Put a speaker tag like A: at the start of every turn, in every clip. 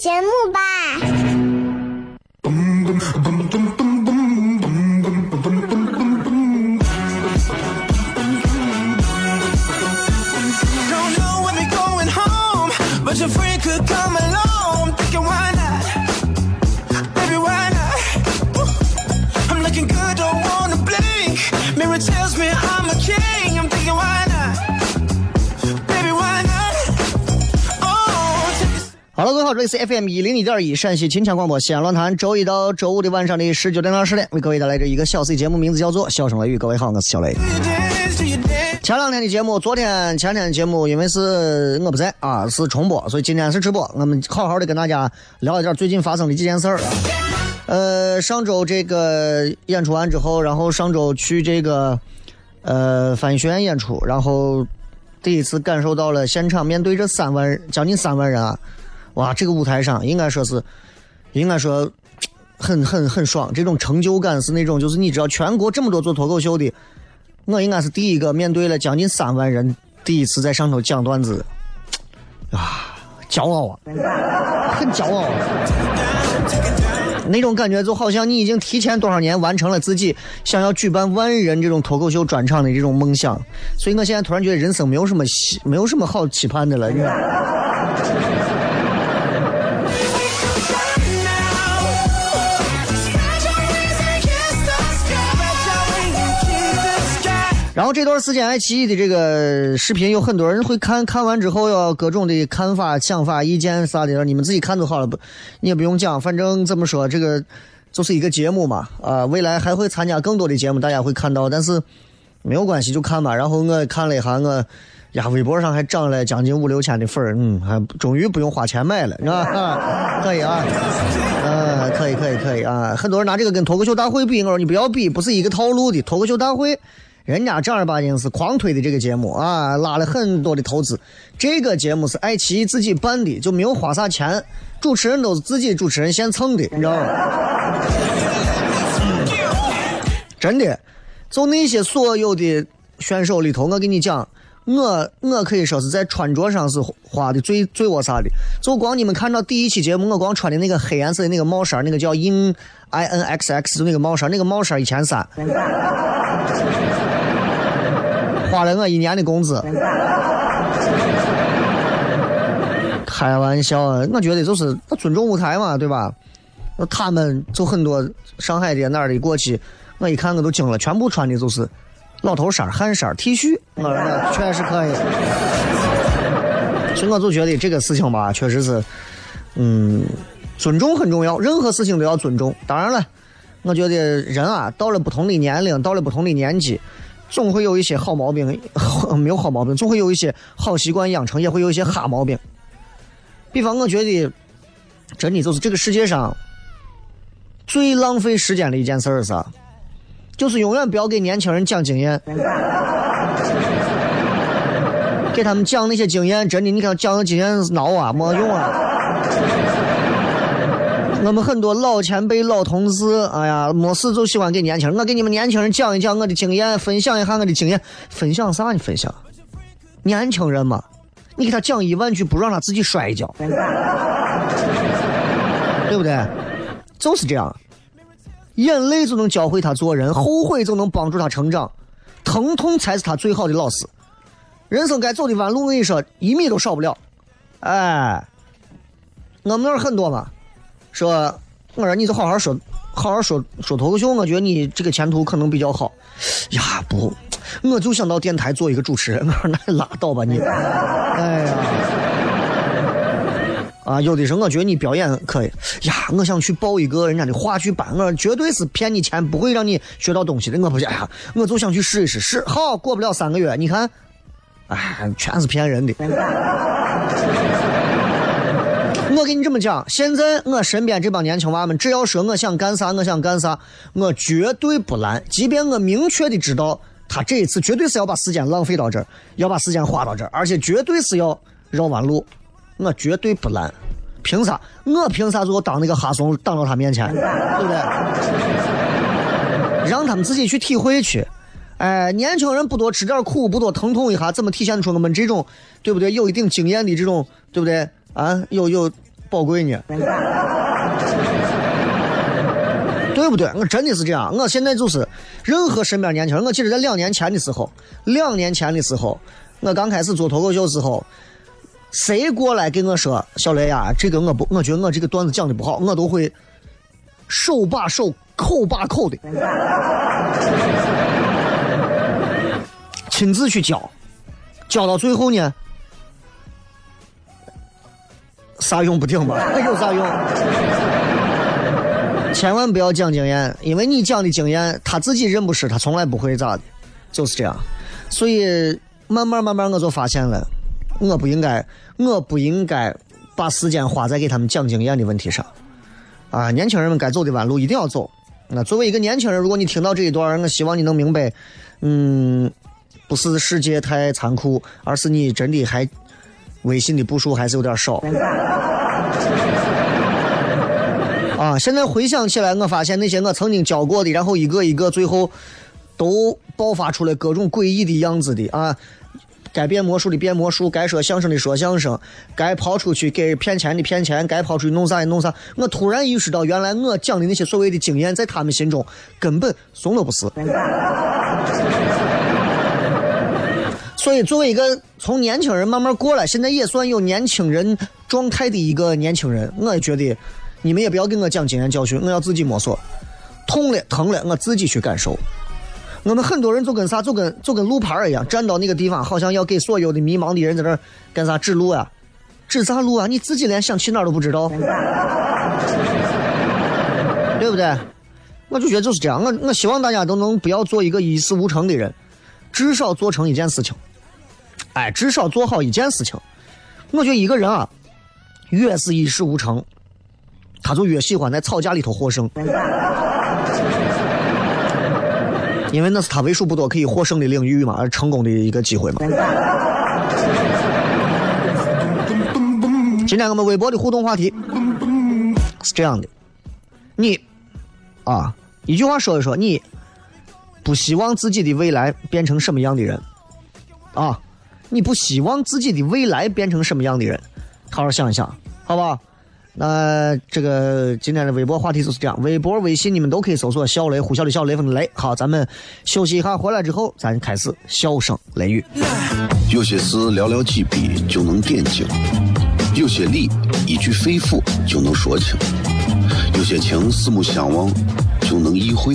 A: 节目吧。
B: 好，这里是 FM 一零一点一陕西秦腔广播西安论坛，周一到周五的晚上的十九点到十点，为各位带来这一个小 C 节目，名字叫做《笑声雷雨》。各位好，我是小雷。前两天的节目，昨天、前天的节目，因为是我不在啊，是重播，所以今天是直播。我们好好的跟大家聊一点最近发生的几件事儿。呃，上周这个演出完之后，然后上周去这个呃翻译学院演出，然后第一次感受到了现场面对这三万将近三万人啊。哇，这个舞台上应该说是，应该说很很很爽，这种成就感是那种，就是你知道，全国这么多做脱口秀的，我应该是第一个面对了将近三万人，第一次在上头讲段子，啊，骄傲啊，很骄傲，那种感觉就好像你已经提前多少年完成了自己想要举办万人这种脱口秀专场的这种梦想，所以我现在突然觉得人生没有什么希，没有什么好期盼的了，然后这段时间，爱奇艺的这个视频有很多人会看，看完之后要各种的看法、想法、意见啥的，你们自己看就好了，不，你也不用讲，反正怎么说，这个就是一个节目嘛，啊，未来还会参加更多的节目，大家会看到，但是没有关系，就看吧。然后我看了一下，我呀，微博上还涨了将近五六千的粉儿，嗯，还终于不用花钱买了，是吧？可以啊，嗯，可以，可以，可以啊。很多人拿这个跟脱口秀大会比，我说你不要比，不是一个套路的脱口秀大会。人家正儿八经是狂推的这个节目啊，拉了很多的投资。这个节目是爱奇艺自己办的，就没有花啥钱，主持人都是自己主持人现蹭的，你知道吗？真的，就那些所有的选手里头，我跟你讲，我我可以说是在穿着上是花的最最我啥的。就光你们看到第一期节目，我光穿的那个黑颜色的那个帽衫，那个叫 In I N X X 就那个帽衫，那个帽衫一千三。花了我一年的工资，开玩笑，我觉得就是尊重舞台嘛，对吧？他们就很多上海的哪儿的过去，我一看我都惊了，全部穿的就是老头衫、汗衫、T 恤，我说确实可以。所以我就觉得这个事情吧，确实是，嗯，尊重很重要，任何事情都要尊重。当然了，我觉得人啊，到了不同的年龄，到了不同的年纪。总会有一些好毛病，没有好毛病，总会有一些好习惯养成，也会有一些哈毛病。比方，我觉得真的就是这个世界上最浪费时间的一件事儿是？就是永远不要给年轻人讲经验，给他们讲那些经验，真的，你看讲的经验是孬啊，没用啊。我们很多老前辈、老同事，哎呀，没事就喜欢给年轻人。我给你们年轻人讲一讲我的经验，分享一下我的经验。分享啥？你分享？年轻人嘛，你给他讲一万句，不让他自己摔一跤，对不对？就是这样。眼泪就能教会他做人，后悔就能帮助他成长，疼痛才是他最好的老师。人生该走的弯路，我跟你说，一米都少不了。哎，我们那儿很多嘛，说，我说你就好好说，好好说说脱口秀，我觉得你这个前途可能比较好。呀，不，我就想到电台做一个主持人。我说那拉倒吧你。哎呀，啊，有的时候我觉得你表演可以。呀，我想去报一个人家的话剧班，我绝对是骗你钱，不会让你学到东西的。我不去，哎呀，我就想去试一试，试好过不了三个月，你看。哎，全是骗人的。我跟你这么讲，现在我身边这帮年轻娃们，只要说我想干啥，我想干啥，我绝对不拦。即便我明确的知道他这一次绝对是要把时间浪费到这儿，要把时间花到这儿，而且绝对是要绕弯路，我绝对不拦。凭啥？我凭啥就当那个哈怂挡到他面前，对不对？让他们自己去体会去。哎，年轻人不多吃点苦，不多疼痛一下，怎么体现出我们这种，对不对？有一定经验的这种，对不对？啊，有有宝贵呢，对不对？我真的是这样。我现在就是，任何身边年轻人，我记得在两年前的时候，两年前的时候，我刚开始做脱口秀时候，谁过来给我说小雷呀，这个我不，我觉得我这个段子讲的不好，我都会手把手、口把口的。亲自去教，教到最后呢，啥用不顶吧？有啥用？千万不要讲经验，因为你讲的经验，他自己认不识，他从来不会咋的，就是这样。所以慢慢慢慢，我就发现了，我不应该，我不应该把时间花在给他们讲经验的问题上。啊，年轻人们该走的弯路一定要走。那作为一个年轻人，如果你听到这一段，我希望你能明白，嗯。不是世界太残酷，而是你真的还微信的步数还是有点少。啊！现在回想起来，我发现那些我曾经教过的，然后一个一个最后都爆发出来各种诡异的样子的啊！该变魔术的变魔术，该说相声的说相声，该抛出去给骗钱的骗钱，该抛出去弄啥的弄啥。我突然意识到，原来我讲的那些所谓的经验，在他们心中根本怂都不是。所以，作为一个从年轻人慢慢过来，现在也算有年轻人状态的一个年轻人，我也觉得，你们也不要跟我讲经验教训，我要自己摸索，痛了疼了，我自己去感受。我们很多人就跟啥，就跟就跟路牌一样，站到那个地方，好像要给所有的迷茫的人在那干啥指路啊？指啥路啊？你自己连想去哪都不知道，对不对？我就觉得就是这样，我我希望大家都能不要做一个一事无成的人，至少做成一件事情。哎，至少做好一件事情。我觉得一个人啊，越是一事无成，他就越喜欢在吵架里头获胜，因为那是他为数不多可以获胜的领域嘛，而成功的一个机会嘛。今天我们微博的互动话题是这样的：你啊，一句话说一说，你不希望自己的未来变成什么样的人啊？你不希望自己的未来变成什么样的人？好好想一想，好吧？那这个今天的微博话题就是这样，微博、微信你们都可以搜索“小雷”，呼啸的小雷锋的雷。好，咱们休息一下，回来之后咱开始笑声雷雨。
C: 有些事寥寥几笔就能点睛，有些理一句肺腑就能说清，有些情四目相望就能意会，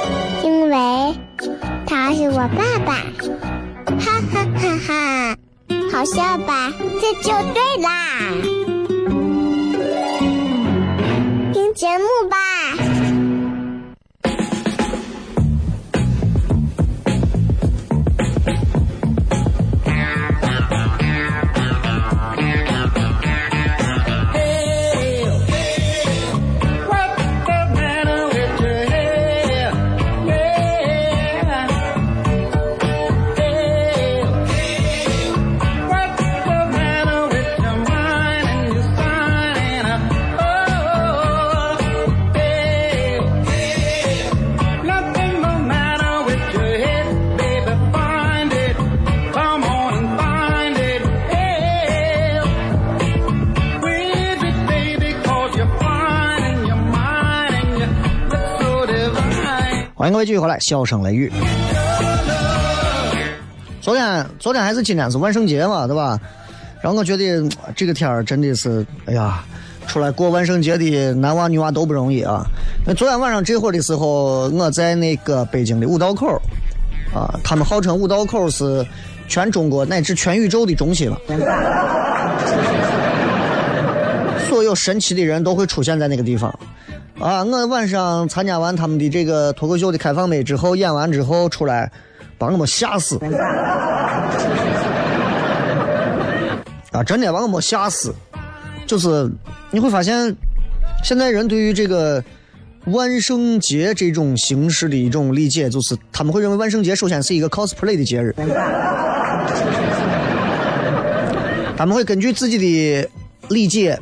A: 喂他是我爸爸，哈哈哈哈！好笑吧？这就对啦。听节目吧。
B: 迎各位继续回来，笑声雷雨。昨天，昨天还是今天是万圣节嘛，对吧？然后我觉得这个天儿真的是，哎呀，出来过万圣节的男娃女娃都不容易啊。那昨天晚上这会儿的时候，我在那个北京的五道口啊，他们号称五道口是全中国乃至全宇宙的中心了。所有神奇的人都会出现在那个地方。啊，我晚上参加完他们的这个脱口秀的开放麦之后，演完之后出来，把我们吓死。啊，真的把我们吓死。就是你会发现，现在人对于这个万圣节这种形式的一种理解，就是他们会认为万圣节首先是一个 cosplay 的节日，他们会根据自己的理解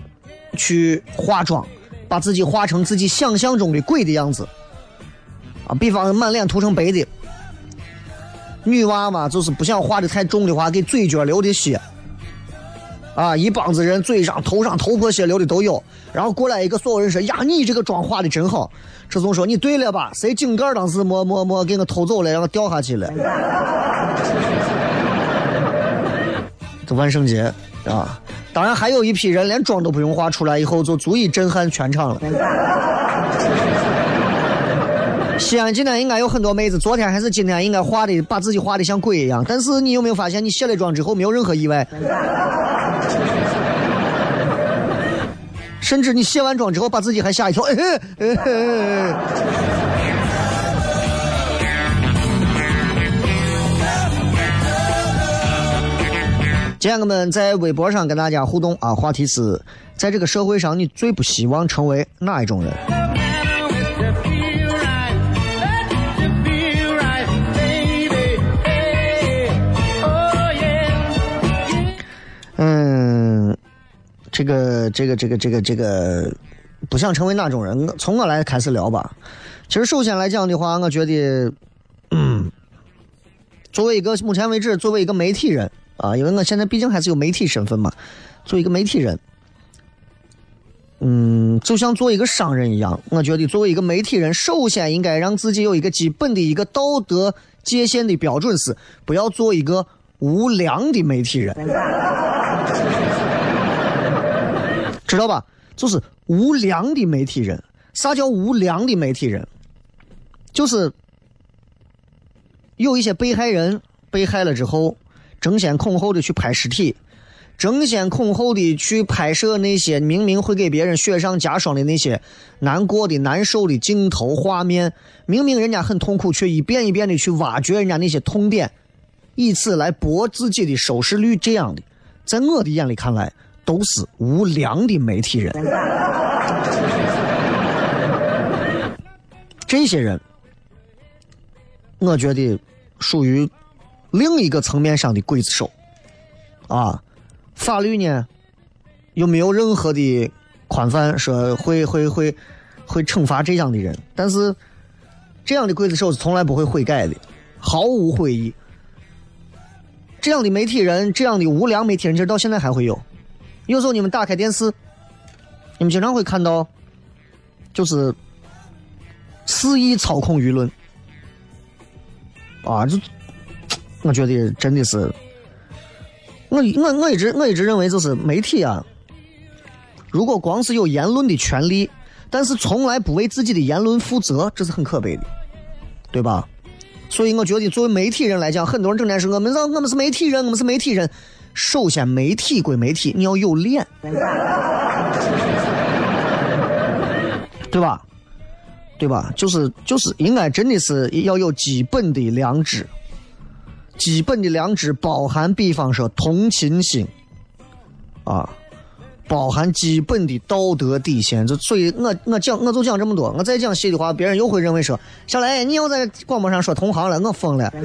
B: 去化妆。把自己画成自己想象中的鬼的样子，啊，比方满脸涂成白的，女娃嘛，就是不想画的太重的话，给嘴角流的血，啊，一帮子人嘴上、头上头破血流的都有。然后过来一个，所有人说：“呀，你这个妆画的真好。”志总说：“你对了吧？谁井盖当时没没没给我偷走了，让我掉下去了。”这万圣节啊！当然，还有一批人连妆都不用化，出来以后就足以震撼全场了。西安今天应该有很多妹子，昨天还是今天应该化的，把自己化的像鬼一样。但是你有没有发现，你卸了妆之后没有任何意外？甚至你卸完妆之后，把自己还吓一跳。今天我们在微博上跟大家互动啊，话题是在这个社会上，你最不希望成为哪一种人？嗯，这个这个这个这个这个，不想成为那种人？从我来开始聊吧。其实首先来讲的话，我觉得，嗯，作为一个目前为止，作为一个媒体人。啊，因为我现在毕竟还是有媒体身份嘛，做一个媒体人，嗯，就像做一个商人一样，我觉得作为一个媒体人，首先应该让自己有一个基本的一个道德界限的标准是，不要做一个无良的媒体人，知道吧？就是无良的媒体人。啥叫无良的媒体人？就是有一些被害人被害了之后。争先恐后的去拍尸体，争先恐后的去拍摄那些明明会给别人雪上加霜的那些难过的、难受的镜头画面，明明人家很痛苦，却一遍一遍的去挖掘人家那些痛点，以此来博自己的收视率。这样的，在我的眼里看来，都是无良的媒体人。这些人，我觉得属于。另一个层面上的刽子手，啊，法律呢，又没有任何的宽泛，说会会会会惩罚这样的人。但是，这样的刽子手是从来不会悔改的，毫无悔意。这样的媒体人，这样的无良媒体人，其实到现在还会有。有时候你们打开电视，你们经常会看到就是肆意操控舆论啊！就我觉得真的是，我我我一直我一直认为就是媒体啊，如果光是有言论的权利，但是从来不为自己的言论负责，这是很可悲的，对吧？所以我觉得作为媒体人来讲，很多人整天说我们是我们是媒体人，我们是媒体人。首先，媒体归媒体，你要有脸，对吧？对吧？就是就是，应该真的是要有基本的良知。基本的良知包含，比方说同情心，啊，包含基本的道德底线。就所以，我我讲我就讲这么多。我再讲细的话，别人又会认为说，小雷，你又在广播上说同行了，我疯了。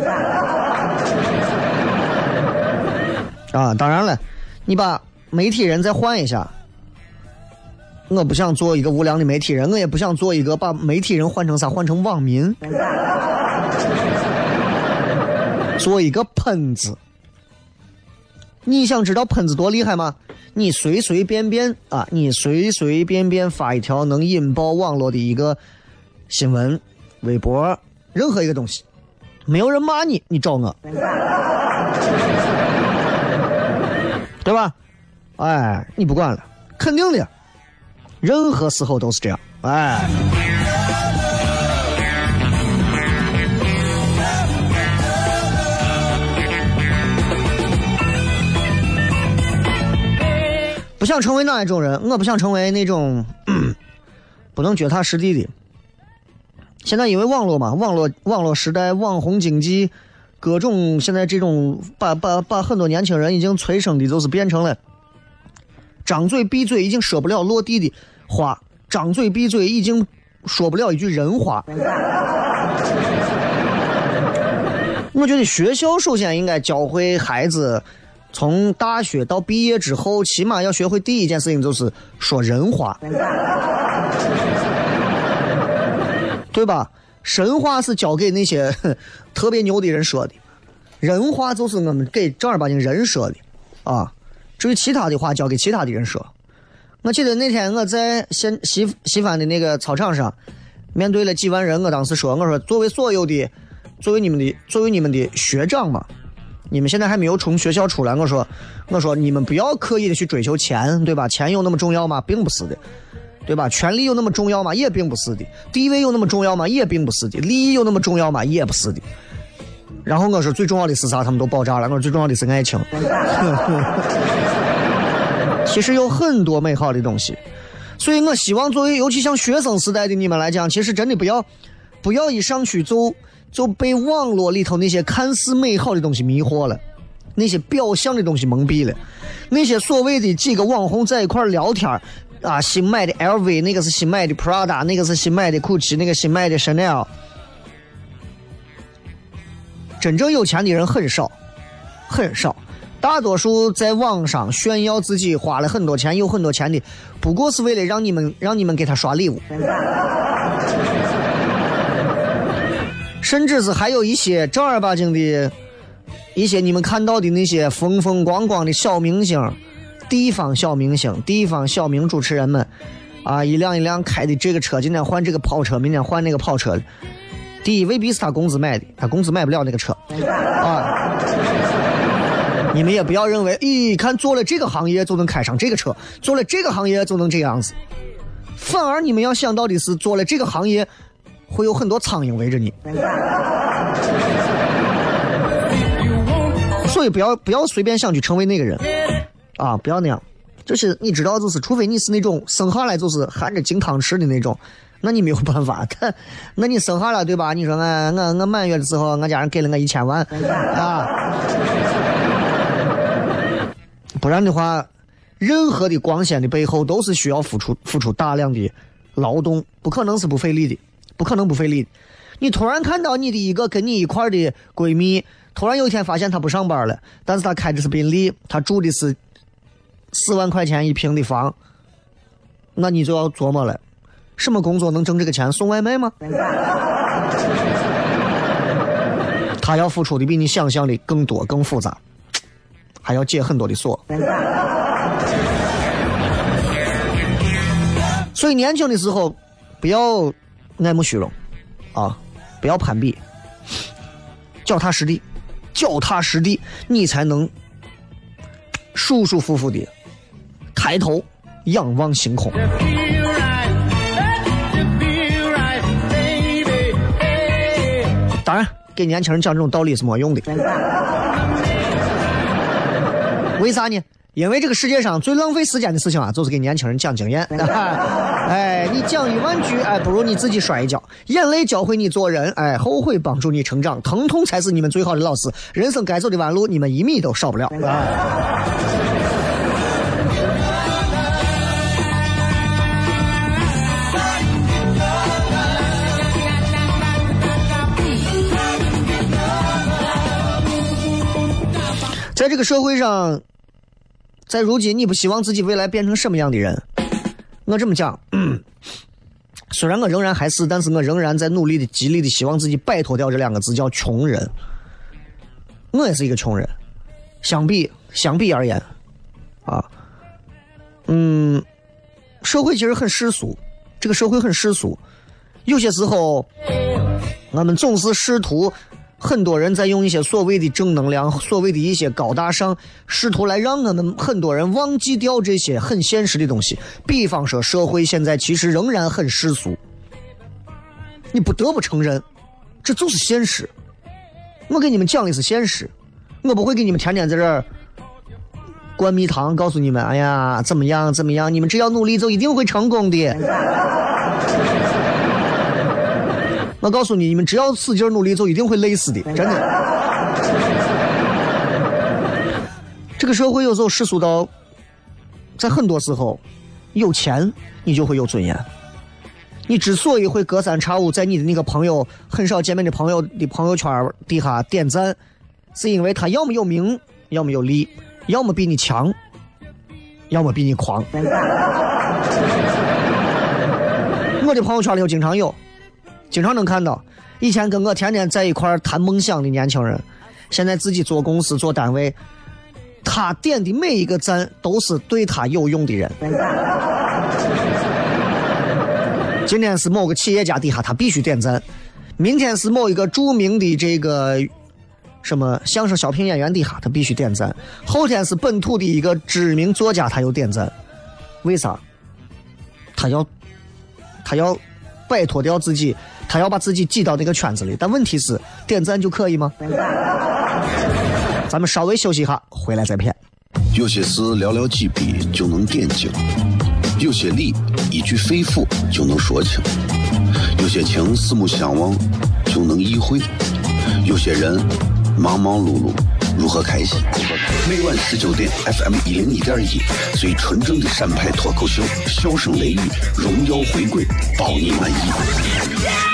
B: 啊，当然了，你把媒体人再换一下，我不想做一个无良的媒体人，我也不想做一个把媒体人换成啥，换成网民，做一个喷子。你想知道喷子多厉害吗？你随随便便啊，你随随便便发一条能引爆网络的一个新闻、微博，任何一个东西，没有人骂你，你找我。对吧？哎，你不管了，肯定的，任何时候都是这样。哎，不想成为哪一种人？我不想成为那种 不能脚踏实地的。现在因为网络嘛，网络网络时代，网红经济。各种现在这种把把把很多年轻人已经催生的，就是变成了张嘴闭嘴已经说不了落地的话，张嘴闭嘴已经说不了一句人话。我觉得学校首先应该教会孩子，从大学到毕业之后，起码要学会第一件事情就是说人话，对吧？神话是教给那些特别牛的人说的，人话就是我们给正儿八经人说的，啊，至于其他的话交给其他的人说。我记得那天我在西西西番的那个操场上，面对了几万人，我当时说，我说作为所有的，作为你们的，作为你们的学长嘛，你们现在还没有从学校出来，我说，我说你们不要刻意的去追求钱，对吧？钱有那么重要吗？并不是的。对吧？权力有那么重要吗？也并不是的。地位有那么重要吗？也并不是的。利益有那么重要吗？也不是的。然后我说最重要的是啥？他们都爆炸了。我说最重要的是爱情。其实有很多美好的东西，所以我希望作为尤其像学生时代的你们来讲，其实真的不要不要一上去就就被网络里头那些看似美好的东西迷惑了，那些表象的东西蒙蔽了，那些所谓的几个网红在一块聊天啊，新买的 LV，那个是新买的 Prada，那个是新买的 Gucci，那个新买的 Chanel。真正有钱的人很少，很少，大多数在网上炫耀自己花了很多钱、有很多钱的，不过是为了让你们让你们给他刷礼物。甚至是还有一些正儿八经的，一些你们看到的那些风风光光的小明星。地方小明星、地方小明主持人们，啊，一辆一辆开的这个车，今天换这个跑车，明天换那个跑车。第一未必是他工资买的，他工资买不了那个车。啊，你们也不要认为，咦，看做了这个行业就能开上这个车，做了这个行业就能这样子。反而你们要想到的是，做了这个行业会有很多苍蝇围着你。所以不要不要随便想去成为那个人。啊，不要那样，就是你知道，就是除非你是那种生下来就是含着金汤匙的那种，那你没有办法。但那你生下来对吧？你说俺俺俺满月的时候，俺家人给了我一千万 啊，不然的话，任何的光鲜的背后都是需要付出付出大量的劳动，不可能是不费力的，不可能不费力。你突然看到你的一个跟你一块的闺蜜，突然有一天发现她不上班了，但是她开的是宾利，她住的是。四万块钱一平的房，那你就要琢磨了，什么工作能挣这个钱？送外卖吗？他要付出的比你想象的更多、更复杂，还要解很多的锁。所以年轻的时候，不要爱慕虚荣啊，不要攀比，脚踏实地，脚踏实地，你才能舒舒服服的抬头仰望星空。当然，给年轻人讲这种道理是没用的。为啥呢？因为这个世界上最浪费时间的事情啊，就是给年轻人讲经验。哎，你讲一万句，哎，不如你自己摔一跤。眼泪教会你做人，哎，后悔帮助你成长，疼痛才是你们最好的老师。人生该走的弯路，你们一米都少不了。在这个社会上，在如今，你不希望自己未来变成什么样的人？我这么讲，虽然我仍然还是，但是我仍然在努力的、极力的希望自己摆脱掉这两个字，叫穷人。我也是一个穷人，相比相比而言，啊，嗯，社会其实很世俗，这个社会很世俗，有些时候，我们总是试图。很多人在用一些所谓的正能量，所谓的一些高大上，试图来让我们很多人忘记掉这些很现实的东西。比方说，社会现在其实仍然很世俗，你不得不承认，这就是现实。我给你们讲的是现实，我不会给你们天天在这儿灌蜜糖，告诉你们，哎呀，怎么样怎么样，你们只要努力就一定会成功的。我告诉你，你们只要使劲努力，就一定会累死的，真的。这个社会有时候世俗到，在很多时候，有钱你就会有尊严。你之所以会隔三差五在你的那个朋友很少见面的朋友的朋友圈底下点赞，是因为他要么有名，要么有利，要么比你强，要么比你狂。我的朋友圈里头经常有。经常能看到，以前跟我天天在一块谈梦想的年轻人，现在自己做公司做单位，他点的每一个赞都是对他有用的人。今天是某个企业家底下他必须点赞，明天是某一个著名的这个什么相声小品演员底下他必须点赞，后天是本土的一个知名作家他又点赞，为啥？他要，他要摆脱掉自己。他要把自己挤到那个圈子里，但问题是点赞就可以吗？咱们稍微休息一下，回来再骗。
C: 有些事寥寥几笔就能点睛，有些理一句肺腑就能说清，有些情四目相望就能意会，有些人忙忙碌碌如何开心？每晚十九点，FM 一零一点一，最纯正的陕派脱口秀，笑声雷雨，荣耀回归，包你满意。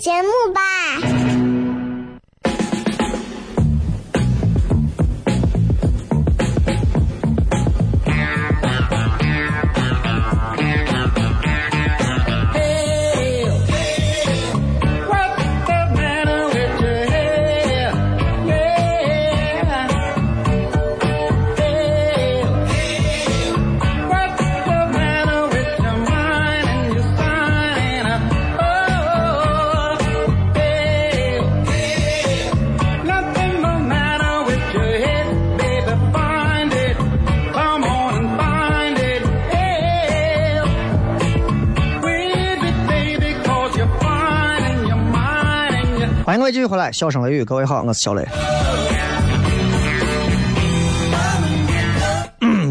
A: 节目吧。
B: 欢迎各位继续回来，笑声雷雨，各位好，我是小雷。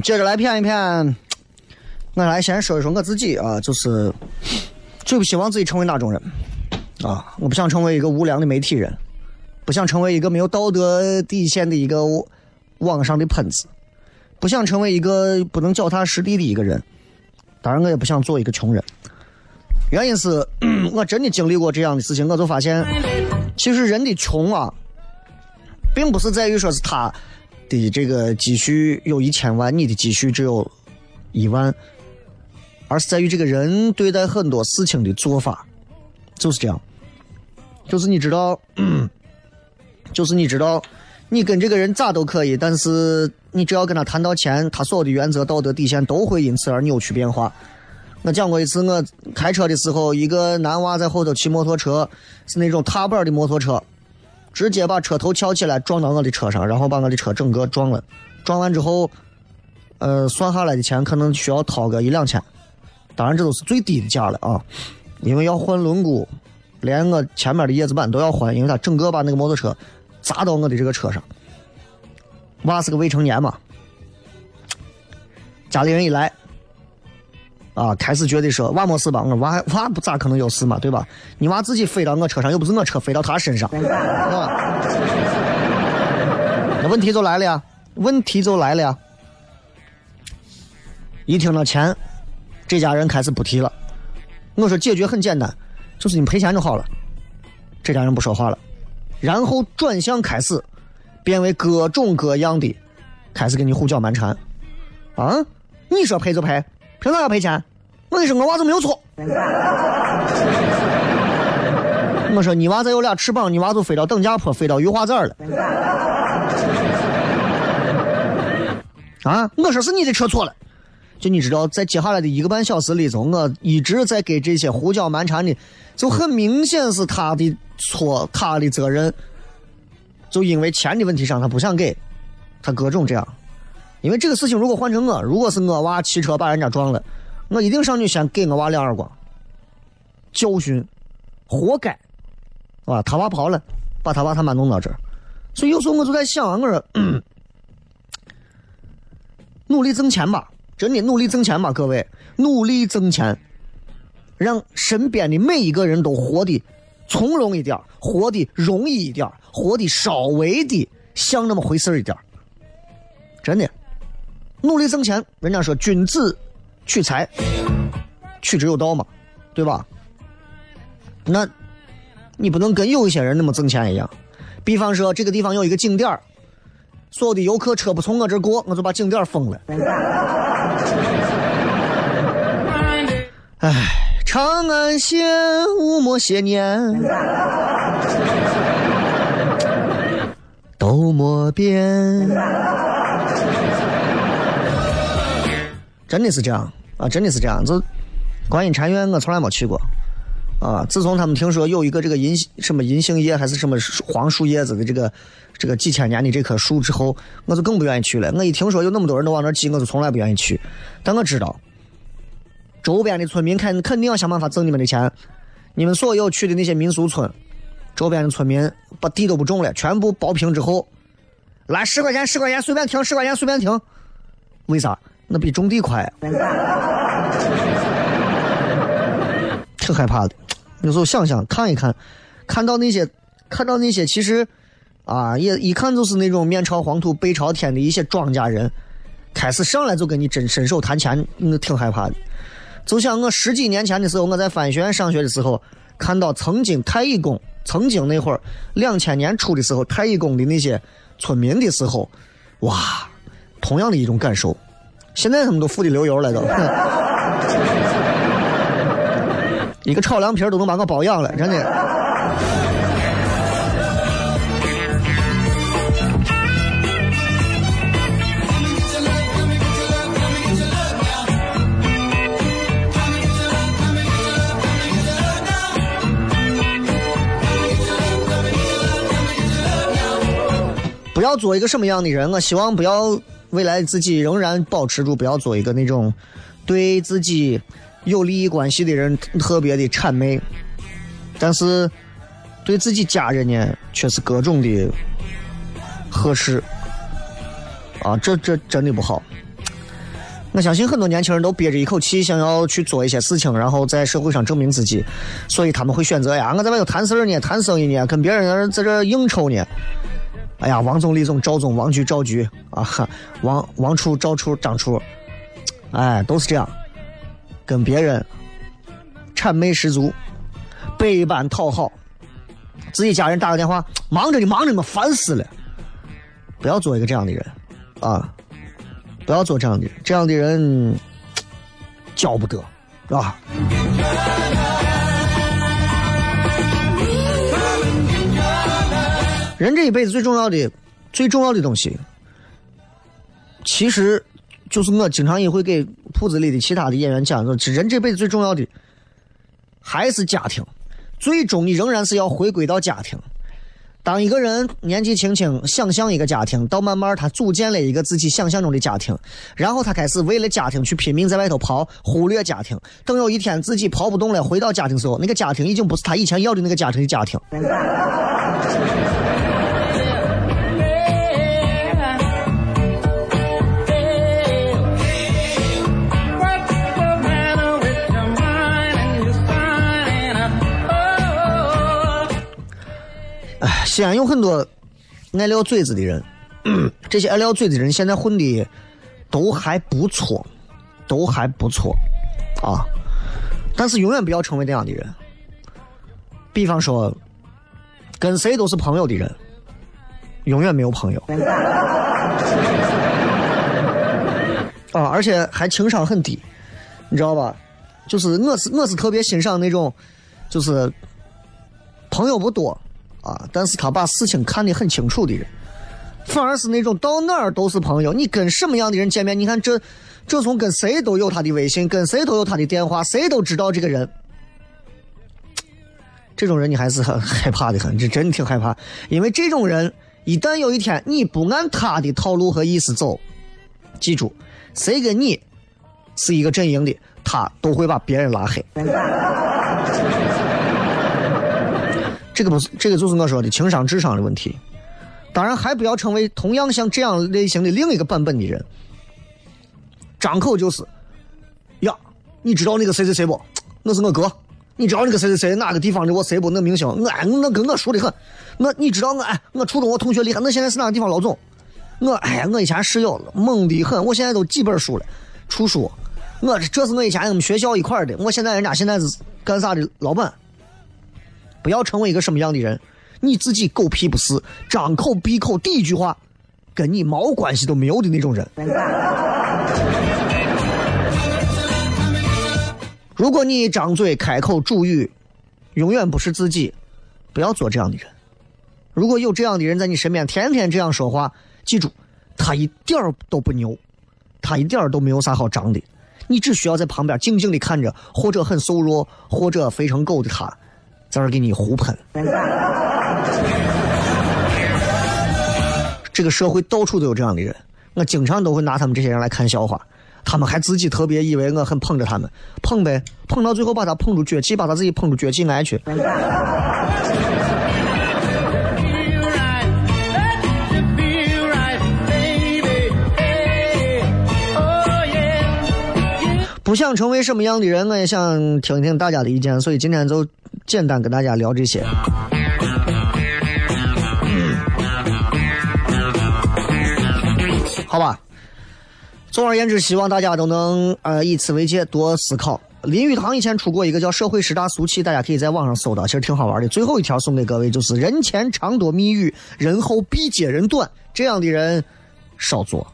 B: 接着来骗一骗，我来先说一说我自己啊，就是最不希望自己成为哪种人啊？我不想成为一个无良的媒体人，不想成为一个没有道德底线的一个网上的喷子，不想成为一个不能脚踏实地的一个人。当然，我也不想做一个穷人。原因是 我真的经历过这样的事情，我就发现，其实人的穷啊，并不是在于说是他。的这个积蓄有一千万，你的积蓄只有一万，而是在于这个人对待很多事情的做法，就是这样，就是你知道，就是你知道，你跟这个人咋都可以，但是你只要跟他谈到钱，他所有的原则、道德底线都会因此而扭曲变化。我讲过一次，我开车的时候，一个男娃在后头骑摩托车，是那种踏板的摩托车。直接把车头翘起来撞到我的车上，然后把我的车整个撞了。撞完之后，呃，算下来的钱可能需要掏个一两千。当然，这都是最低的价了啊，因为要换轮毂，连我前面的叶子板都要换，因为他整个把那个摩托车砸到我的这个车上。娃是个未成年嘛，家里人一来。啊，开始觉得说娃没事吧？我娃娃不咋可能有事嘛，对吧？你娃自己飞到我车上，又不是我车飞到他身上，啊，那问题就来了呀，问题就来了呀。一听到钱，这家人开始不提了。我说解决很简单，就是你赔钱就好了。这家人不说话了，然后转向开始，变为各种各样的，开始给你胡搅蛮缠。啊，你说赔就赔，凭啥要赔钱？我跟你说，我娃子没有错。我说你娃再有俩翅膀，你娃就飞到邓家坡，飞到玉华子了。啊！我说是你的车错了。就你知道，在接下来的一个半小时里头，我一直在给这些胡搅蛮缠的，就很明显是他的错，他的责任。就因为钱的问题上，他不想给，他各种这样。因为这个事情，如果换成我，如果是我娃骑车把人家撞了。我一定上去先给我娃两耳光，教训，活该，啊，他娃跑了，把他娃他妈弄到这儿，所以有时候我就在想，我说，努力挣钱吧，真的努力挣钱吧，各位，努力挣钱，让身边的每一个人都活的从容一点，活的容易一点，活的稍微的像那么回事一点，真的，努力挣钱，人家说君子。取财，取之有道嘛，对吧？那，你不能跟有一些人那么挣钱一样。比方说，这个地方有一个景点所有的游客车不从我这过，我就把景点封了。哎，长安县五莫些年，都莫变。真的是这样。啊，真的是这样子。观音禅院我从来没去过，啊，自从他们听说有一个这个银什么银杏叶还是什么黄树叶子的这个这个几千年的这棵树之后，我就更不愿意去了。我一听说有那么多人都往那挤，我就从来不愿意去。但我知道，周边的村民肯肯定要想办法挣你们的钱。你们所有去的那些民俗村，周边的村民把地都不种了，全部包平之后，来十块钱十块钱随便停，十块钱随便停，为啥？那比种地快，挺害怕的。有时候想想看一看，看到那些，看到那些，其实啊，也一看就是那种面朝黄土背朝天的一些庄稼人，开始上来就跟你真伸手谈钱，我挺害怕的。就像我十几年前的时候，我在翻学院上学的时候，看到曾经太乙宫，曾经那会儿两千年初的时候，太乙宫的那些村民的时候，哇，同样的一种感受。现在他们都富的流油了，都 一个炒凉皮都能把我包养了，真的。不要做一个什么样的人？我希望不要。未来自己仍然保持住，不要做一个那种对自己有利益关系的人特别的谄媚，但是对自己家人呢却是各种的呵斥，啊，这这真的不好。我相信很多年轻人都憋着一口气，想要去做一些事情，然后在社会上证明自己，所以他们会选择呀，我在外头谈事儿呢，谈生意呢，跟别人在这应酬呢。哎呀，王总、李总、赵总、王局、赵局啊哈，王王处、赵处、张处，哎，都是这样，跟别人谄媚十足，百般讨好，自己家人打个电话，忙着呢，忙着呢，烦死了。不要做一个这样的人啊！不要做这样的人，这样的人 教不得，是吧？人这一辈子最重要的、最重要的东西，其实就是我经常也会给铺子里的其他的演员讲，说人这辈子最重要的还是家庭，最终你仍然是要回归到家庭。当一个人年纪轻轻想象一个家庭，到慢慢他组建了一个自己想象中的家庭，然后他开始为了家庭去拼命在外头跑，忽略家庭。等有一天自己跑不动了，回到家庭时候，那个家庭已经不是他以前要的那个家庭的家庭。哎，西安有很多爱撂嘴子的人，这些爱撂嘴子的人现在混的都还不错，都还不错啊。但是永远不要成为那样的人。比方说，跟谁都是朋友的人，永远没有朋友。啊，而且还情商很低，你知道吧？就是我是我是特别欣赏那种，就是朋友不多。啊！但是他把事情看得很清楚的人，反而是那种到哪儿都是朋友。你跟什么样的人见面？你看这，这从跟谁都有他的微信，跟谁都有他的电话，谁都知道这个人。这种人你还是很 害怕的很，这真挺害怕。因为这种人一旦有一天你不按他的套路和意思走，记住，谁跟你是一个阵营的，他都会把别人拉黑。这个不是，这个就是我说的情商、智商的问题。当然，还不要成为同样像这样类型的另一个版本的人。张口就是，呀，你知道那个谁谁谁不？那是我哥。你知道那个谁谁谁哪个地方的我谁不？那明星，我，那跟我熟的很。我你知道我哎，我初中我同学厉害，那现在是哪个地方老总？我哎，我以前室友猛的很，我现在都几本书了，出书。我这是我以前我们学校一块的，我现在人家现在是干啥的老板。不要成为一个什么样的人，你自己狗屁不是，张口闭口第一句话，跟你毛关系都没有的那种人。如果你张嘴开口主语，永远不是自己，不要做这样的人。如果有这样的人在你身边，天天这样说话，记住，他一点儿都不牛，他一点儿都没有啥好张的，你只需要在旁边静静的看着，或者很瘦弱，或者肥成狗的他。在这给你胡喷，这个社会到处都有这样的人，我经常都会拿他们这些人来看笑话，他们还自己特别以为我很捧着他们，捧呗，捧到最后把他捧出绝气，把他自己捧出绝气来去。不想成为什么样的人，我也想听听大家的意见，所以今天就。简单跟大家聊这些，好吧。总而言之，希望大家都能呃以此为戒，多思考。林语堂以前出过一个叫《社会十大俗气》，大家可以在网上搜到，其实挺好玩的。最后一条送给各位，就是人前常多蜜语，人后必揭人短，这样的人少做。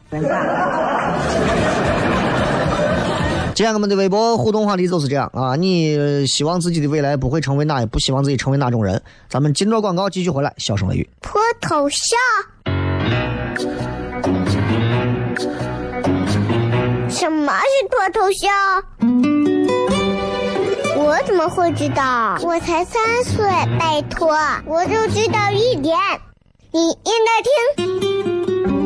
B: 今天我们的微博互动话题就是这样啊！你希望自己的未来不会成为哪，不希望自己成为哪种人？咱们进着广告继续回来，笑声雷雨。
A: 脱头像？什么是脱头像？我怎么会知道？我才三岁，拜托，我就知道一点。你应该听，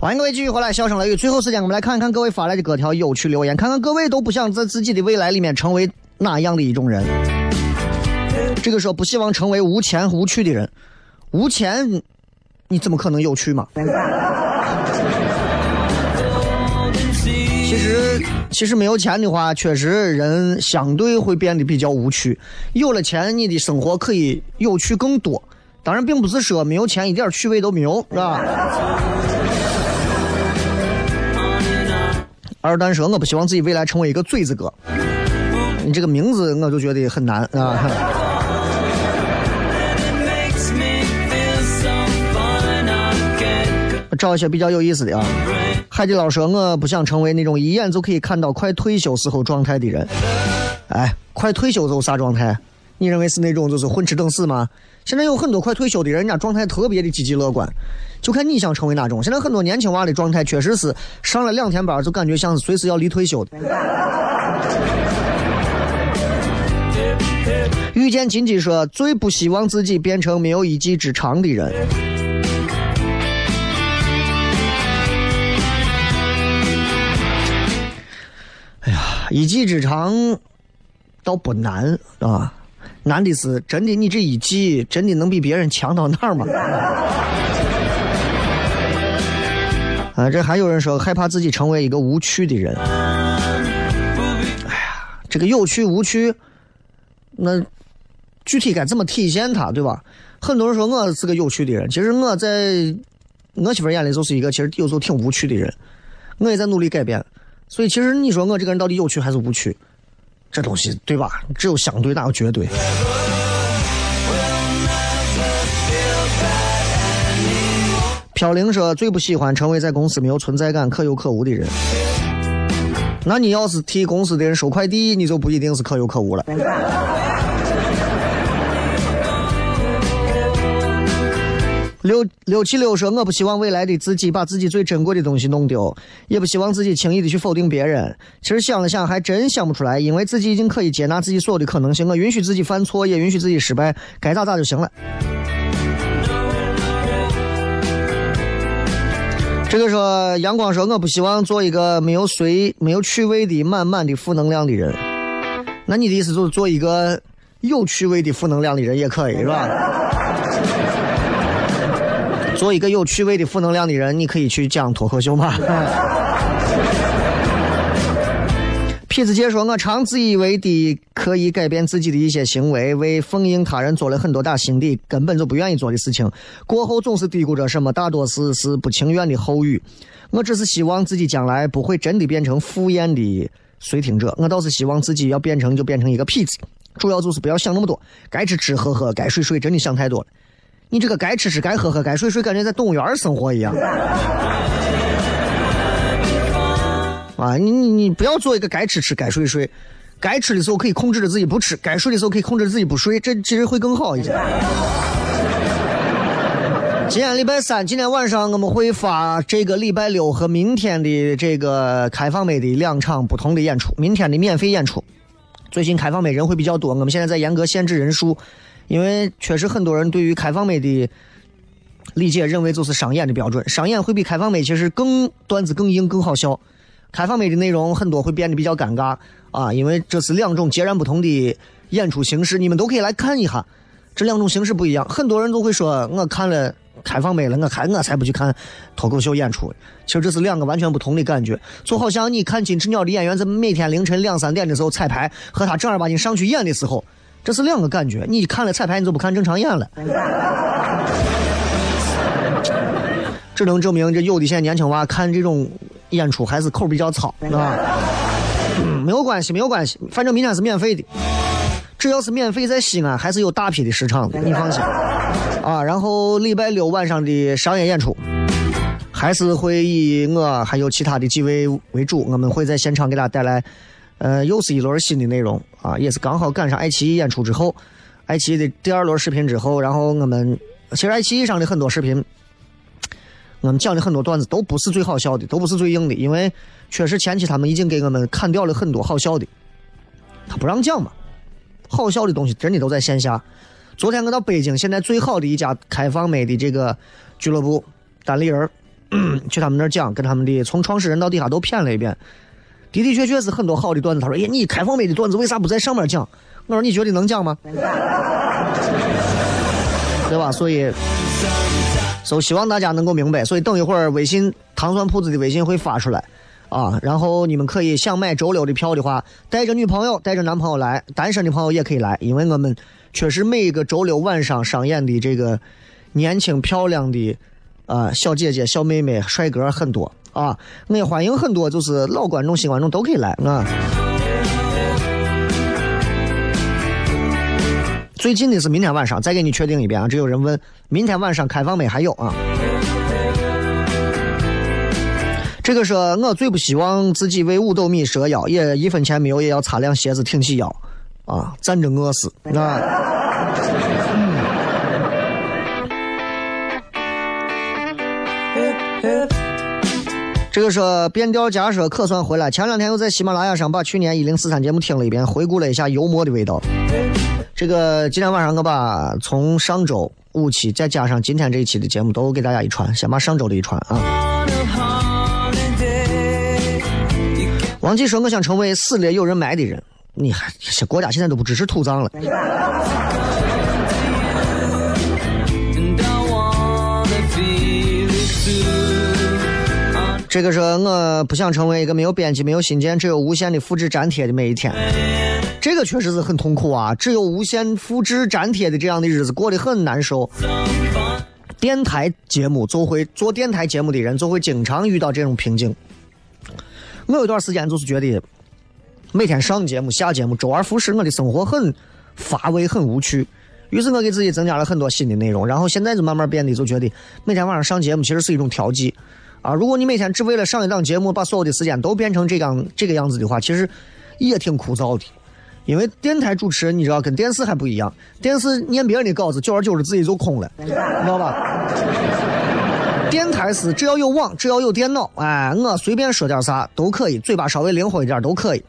B: 欢迎各位继续回来，笑声雷雨。最后时间，我们来看一看各位发来的各条有趣留言，看看各位都不想在自己的未来里面成为哪样的一种人。这个说不希望成为无钱无趣的人，无钱你怎么可能有趣嘛？其实，其实没有钱的话，确实人相对会变得比较无趣。有了钱，你的生活可以有趣更多。当然，并不是说没有钱一点趣味都没有，是吧？二蛋说：“我不希望自己未来成为一个嘴子哥。”你这个名字我就觉得很难啊。找一些比较有意思的啊。海底捞说：“我不想成为那种一眼就可以看到快退休时候状态的人。”哎，快退休时候啥状态？你认为是那种就是混吃等死吗？现在有很多快退休的人，家状态特别的积极乐观，就看你想成为哪种。现在很多年轻娃的状态确实是上了两天班就感觉像是随时要离退休的。遇见金鸡说：“最不希望自己变成没有一技之长的人。”哎呀，一技之长倒不难啊，难的是真的你这一技真的能比别人强到哪儿吗？啊，这还有人说害怕自己成为一个无趣的人。哎呀，这个有趣无趣，那具体该怎么体现它，对吧？很多人说我是个有趣的人，其实我在我媳妇眼里就是一个其实有时候挺无趣的人，我也在努力改变。所以其实你说我这个人到底有趣还是无趣，这东西对吧？只有相对，哪有绝对？飘零说最不喜欢成为在公司没有存在感、可有可无的人。那你要是替公司的人收快递，你就不一定是可有可无了。六六七六说：“我不希望未来的自己把自己最珍贵的东西弄丢，也不希望自己轻易的去否定别人。其实想了想，还真想不出来，因为自己已经可以接纳自己所有的可能性，我允许自己犯错，也允许自己失败，该咋咋就行了。”这个说阳光说：“我不希望做一个没有随、没有趣味的、满满的负能量的人。”那你的意思就是做一个有趣味的负能量的人也可以，是吧？做一个有趣味的负能量的人，你可以去讲脱口秀吗。痞子姐说：“我常自以为的可以改变自己的一些行为，为奉迎他人做了很多打心底根本就不愿意做的事情，过后总是嘀咕着什么，大多是是不情愿的后语。我只是希望自己将来不会真的变成敷衍的随听者，我倒是希望自己要变成就变成一个痞子，主要就是不要想那么多，该吃吃喝喝，该睡睡，真的想太多了。你这个该吃吃，该喝喝，该睡睡，感觉在动物园生活一样。”啊，你你你不要做一个该吃吃该睡睡，该吃的时候可以控制着自己不吃，该睡的时候可以控制自己不睡，这其实会更好一些。今天礼拜三，今天晚上我们会发这个礼拜六和明天的这个开放麦的两场不同的演出，明天的免费演出。最近开放麦人会比较多，我们现在在严格限制人数，因为确实很多人对于开放麦的理解认为就是商演的标准，商演会比开放麦其实更段子更硬更好笑。开放麦的内容很多会变得比较尴尬啊，因为这是两种截然不同的演出形式，你们都可以来看一下，这两种形式不一样。很多人都会说，我看了开放麦了，我看我才不去看脱口秀演出。其实这是两个完全不同的感觉，就好像你看金翅鸟的演员在每天凌晨两三点的时候彩排，和他正儿八经上去演的时候，这是两个感觉。你看了彩排，你就不看正常演了。只能证明这有的现在年轻娃看这种演出还是口比较糙，啊。嗯，没有关系，没有关系，反正明天是免费的。只要是免费，在西安还是有大批的市场的，你放心。啊，然后礼拜六晚上的商业演出，还是会以我还有其他的几位为主，我们会在现场给大家带来，呃，又是一轮新的内容啊，也是刚好赶上爱奇艺演出之后，爱奇艺的第二轮视频之后，然后我们其实爱奇艺上的很多视频，我们讲的很多段子都不是最好笑的，都不是最硬的，因为确实前期他们已经给我们砍掉了很多好笑的，他不让讲嘛。好笑的东西真的都在线下。昨天我到北京，现在最好的一家开放美的这个俱乐部单立人，去他们那儿讲，跟他们的从创始人到底下都谝了一遍，的的确确是很多好的段子。他说：“哎，你开放美的段子为啥不在上面讲？”我说：“你觉得能讲吗？对吧？”所以，所以希望大家能够明白。所以等一会儿微信糖蒜铺子的微信会发出来。啊，然后你们可以想买周六的票的话，带着女朋友、带着男朋友来，单身的朋友也可以来，因为我们确实每一个周六晚上上演的这个年轻漂亮的啊小姐姐、小妹妹、帅哥很多啊，我也欢迎很多就是老观众、新观众都可以来啊。最近的是明天晚上，再给你确定一遍啊！这有人问，明天晚上开放没？还有啊？这个说，我最不希望自己为五斗米折腰，也一分钱没有，也要擦亮鞋子挺起腰，啊，站着饿死啊！这个说变调假说可算回来。前两天又在喜马拉雅上把去年一零四三节目听了一遍，回顾了一下幽默的味道。这个今天晚上我把从上周五期再加上今天这一期的节目都给大家一传，先把上周的一传啊。王记说：“我想成为死了有人埋的人。你还国家现在都不支持土葬了。”这个说：“我不想成为一个没有编辑、没有新建、只有无限的复制粘贴的每一天。”这个确实是很痛苦啊！只有无限复制粘贴的这样的日子过得很难受。电台节目就会做电台节目的人就会经常遇到这种瓶颈。我有一段时间就是觉得，每天上节目、下节目，周而复始，我的生活很乏味、很无趣。于是我给自己增加了很多新的内容，然后现在就慢慢变得就觉得，每天晚上上节目其实是一种调剂啊。如果你每天只为了上一档节目，把所有的时间都变成这样这个样子的话，其实也挺枯燥的。因为电台主持人你知道跟电视还不一样，电视念别人的稿子，久而久之自己就空了，你知道吧？电台是只要有网，只要有电脑，哎，我随便说点啥都可以，嘴巴稍微灵活一点都可以，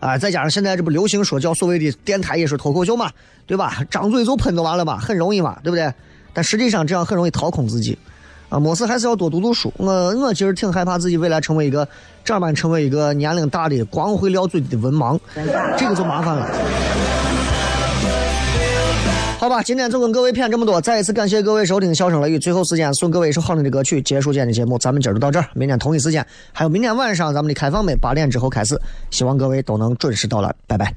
B: 哎，再加上现在这不流行说叫所谓的电台也是脱口秀嘛，对吧？张嘴就喷就完了嘛，很容易嘛，对不对？但实际上这样很容易掏空自己，啊，没事还是要多读读书。我我其实挺害怕自己未来成为一个这样般成为一个年龄大的光会撂嘴的文盲，这个就麻烦了。好吧，今天就跟各位谝这么多，再一次感谢各位收听《笑声雷雨》，最后时间送各位一首好听的歌曲，结束今天的节目。咱们今儿就到这儿，明天同一时间，还有明天晚上咱们的开放麦八点之后开始，希望各位都能准时到来，拜拜。